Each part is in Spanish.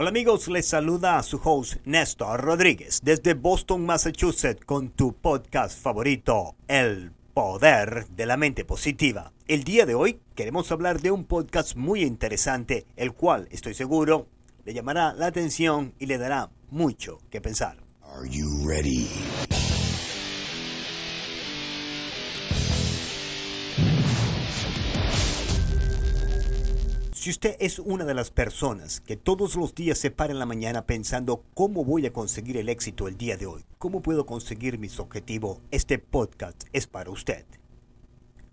Hola amigos, les saluda a su host Néstor Rodríguez desde Boston, Massachusetts con tu podcast favorito, El Poder de la Mente Positiva. El día de hoy queremos hablar de un podcast muy interesante, el cual estoy seguro le llamará la atención y le dará mucho que pensar. Are you ready? Si usted es una de las personas que todos los días se para en la mañana pensando cómo voy a conseguir el éxito el día de hoy, cómo puedo conseguir mis objetivos, este podcast es para usted.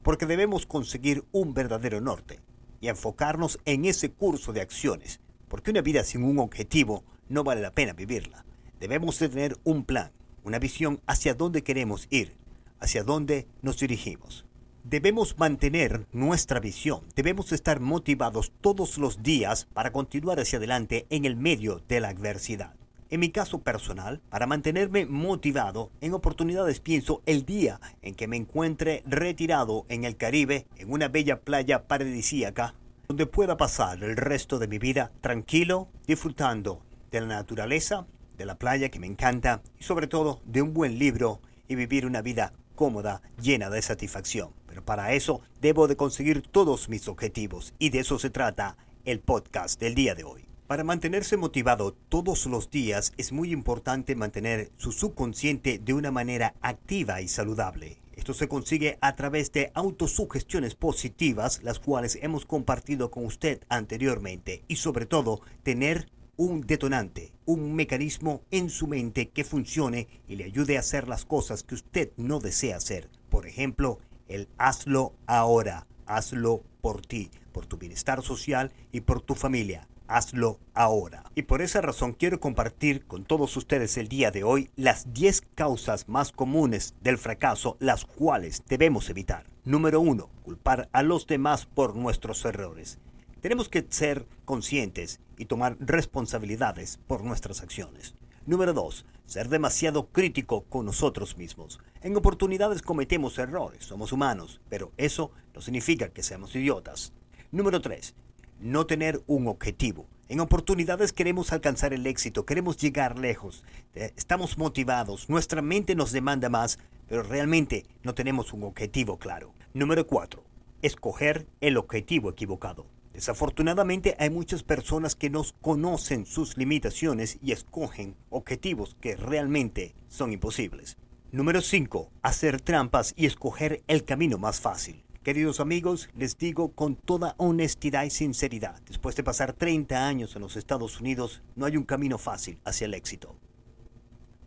Porque debemos conseguir un verdadero norte y enfocarnos en ese curso de acciones, porque una vida sin un objetivo no vale la pena vivirla. Debemos tener un plan, una visión hacia dónde queremos ir, hacia dónde nos dirigimos. Debemos mantener nuestra visión, debemos estar motivados todos los días para continuar hacia adelante en el medio de la adversidad. En mi caso personal, para mantenerme motivado, en oportunidades pienso el día en que me encuentre retirado en el Caribe, en una bella playa paradisíaca, donde pueda pasar el resto de mi vida tranquilo, disfrutando de la naturaleza, de la playa que me encanta y sobre todo de un buen libro y vivir una vida cómoda, llena de satisfacción. Para eso debo de conseguir todos mis objetivos y de eso se trata el podcast del día de hoy. Para mantenerse motivado todos los días es muy importante mantener su subconsciente de una manera activa y saludable. Esto se consigue a través de autosugestiones positivas, las cuales hemos compartido con usted anteriormente, y sobre todo tener un detonante, un mecanismo en su mente que funcione y le ayude a hacer las cosas que usted no desea hacer. Por ejemplo, el hazlo ahora, hazlo por ti, por tu bienestar social y por tu familia. Hazlo ahora. Y por esa razón quiero compartir con todos ustedes el día de hoy las 10 causas más comunes del fracaso, las cuales debemos evitar. Número 1. Culpar a los demás por nuestros errores. Tenemos que ser conscientes y tomar responsabilidades por nuestras acciones. Número 2. Ser demasiado crítico con nosotros mismos. En oportunidades cometemos errores, somos humanos, pero eso no significa que seamos idiotas. Número 3. No tener un objetivo. En oportunidades queremos alcanzar el éxito, queremos llegar lejos, estamos motivados, nuestra mente nos demanda más, pero realmente no tenemos un objetivo claro. Número 4. Escoger el objetivo equivocado. Desafortunadamente hay muchas personas que no conocen sus limitaciones y escogen objetivos que realmente son imposibles. Número 5. Hacer trampas y escoger el camino más fácil. Queridos amigos, les digo con toda honestidad y sinceridad, después de pasar 30 años en los Estados Unidos, no hay un camino fácil hacia el éxito.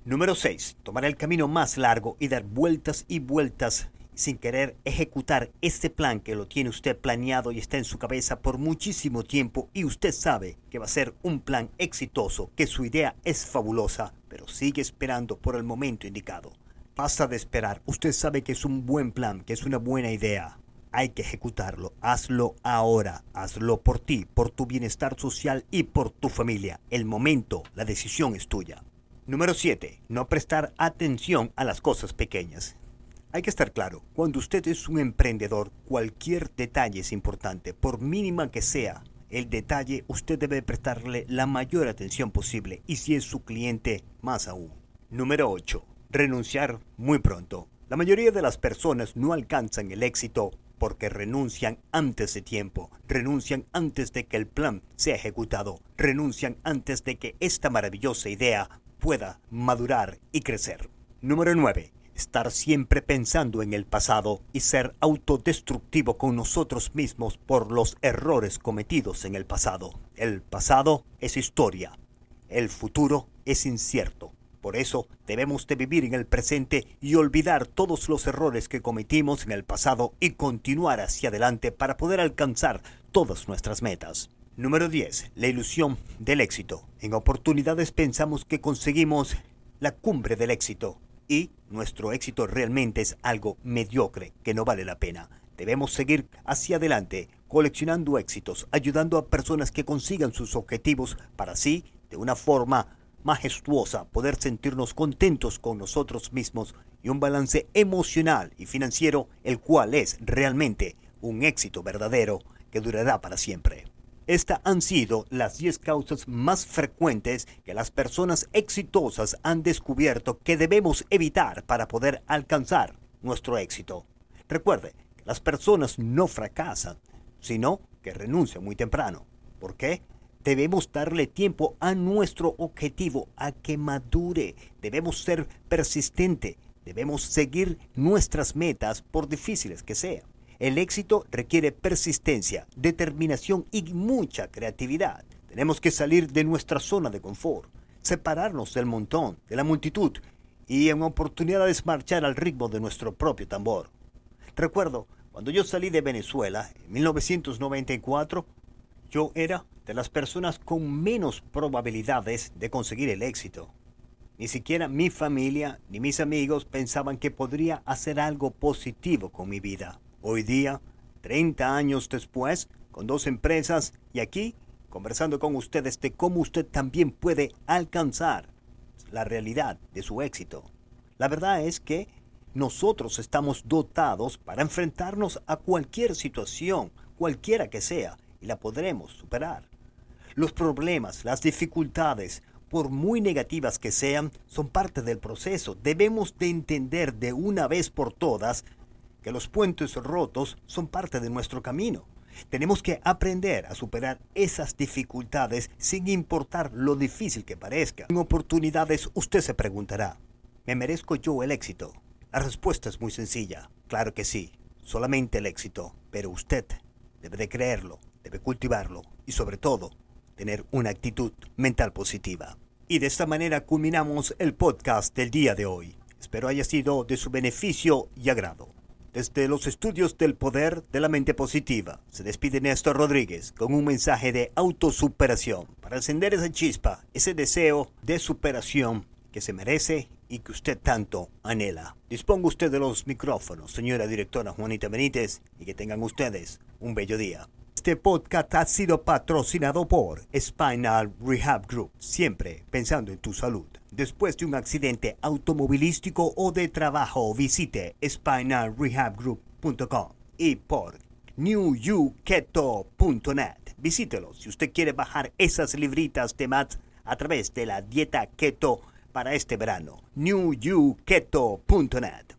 Número 6. Tomar el camino más largo y dar vueltas y vueltas sin querer ejecutar este plan que lo tiene usted planeado y está en su cabeza por muchísimo tiempo y usted sabe que va a ser un plan exitoso, que su idea es fabulosa, pero sigue esperando por el momento indicado. Basta de esperar, usted sabe que es un buen plan, que es una buena idea. Hay que ejecutarlo, hazlo ahora, hazlo por ti, por tu bienestar social y por tu familia. El momento, la decisión es tuya. Número 7. No prestar atención a las cosas pequeñas. Hay que estar claro, cuando usted es un emprendedor, cualquier detalle es importante, por mínima que sea el detalle, usted debe prestarle la mayor atención posible y si es su cliente, más aún. Número 8. Renunciar muy pronto. La mayoría de las personas no alcanzan el éxito porque renuncian antes de tiempo, renuncian antes de que el plan sea ejecutado, renuncian antes de que esta maravillosa idea pueda madurar y crecer. Número 9 estar siempre pensando en el pasado y ser autodestructivo con nosotros mismos por los errores cometidos en el pasado. El pasado es historia, el futuro es incierto. Por eso debemos de vivir en el presente y olvidar todos los errores que cometimos en el pasado y continuar hacia adelante para poder alcanzar todas nuestras metas. Número 10. La ilusión del éxito. En oportunidades pensamos que conseguimos la cumbre del éxito, y nuestro éxito realmente es algo mediocre que no vale la pena. Debemos seguir hacia adelante, coleccionando éxitos, ayudando a personas que consigan sus objetivos para así, de una forma majestuosa, poder sentirnos contentos con nosotros mismos y un balance emocional y financiero, el cual es realmente un éxito verdadero que durará para siempre. Estas han sido las 10 causas más frecuentes que las personas exitosas han descubierto que debemos evitar para poder alcanzar nuestro éxito. Recuerde, las personas no fracasan, sino que renuncian muy temprano. ¿Por qué? Debemos darle tiempo a nuestro objetivo a que madure. Debemos ser persistente. Debemos seguir nuestras metas por difíciles que sean. El éxito requiere persistencia, determinación y mucha creatividad. Tenemos que salir de nuestra zona de confort, separarnos del montón, de la multitud y en oportunidades marchar al ritmo de nuestro propio tambor. Recuerdo, cuando yo salí de Venezuela en 1994, yo era de las personas con menos probabilidades de conseguir el éxito. Ni siquiera mi familia ni mis amigos pensaban que podría hacer algo positivo con mi vida. Hoy día, 30 años después, con dos empresas y aquí, conversando con ustedes de cómo usted también puede alcanzar la realidad de su éxito. La verdad es que nosotros estamos dotados para enfrentarnos a cualquier situación, cualquiera que sea, y la podremos superar. Los problemas, las dificultades, por muy negativas que sean, son parte del proceso. Debemos de entender de una vez por todas los puentes rotos son parte de nuestro camino. Tenemos que aprender a superar esas dificultades sin importar lo difícil que parezca. En oportunidades usted se preguntará, ¿me merezco yo el éxito? La respuesta es muy sencilla. Claro que sí, solamente el éxito, pero usted debe de creerlo debe cultivarlo y sobre todo tener una actitud mental positiva. Y de esta manera culminamos el podcast del día de hoy. Espero haya sido de su beneficio y agrado. Desde los estudios del poder de la mente positiva, se despide Néstor Rodríguez con un mensaje de autosuperación para encender esa chispa, ese deseo de superación que se merece y que usted tanto anhela. Disponga usted de los micrófonos, señora directora Juanita Benítez, y que tengan ustedes un bello día. Este podcast ha sido patrocinado por Spinal Rehab Group, siempre pensando en tu salud. Después de un accidente automovilístico o de trabajo, visite spinalrehabgroup.com y por newyouketo.net. Visítelo si usted quiere bajar esas libritas de más a través de la dieta keto para este verano. newyouketo.net